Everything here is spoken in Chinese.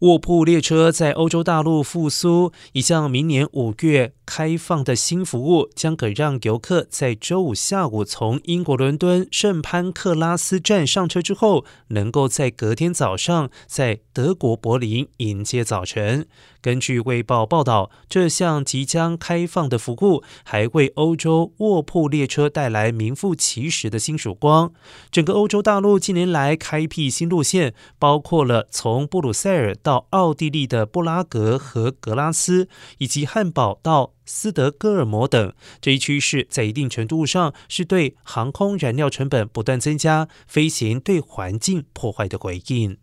卧铺列车在欧洲大陆复苏，一项明年五月开放的新服务，将可让游客在周五下午从英国伦敦圣潘克拉斯站上车之后，能够在隔天早上在德国柏林迎接早晨。根据《卫报》报道，这项即将开放的服务还为欧洲卧铺列车带来名副其实的新曙光。整个欧洲大陆近年来开辟新路线，包括了从布鲁塞尔到到奥地利的布拉格和格拉斯，以及汉堡到斯德哥尔摩等。这一趋势在一定程度上是对航空燃料成本不断增加、飞行对环境破坏的回应。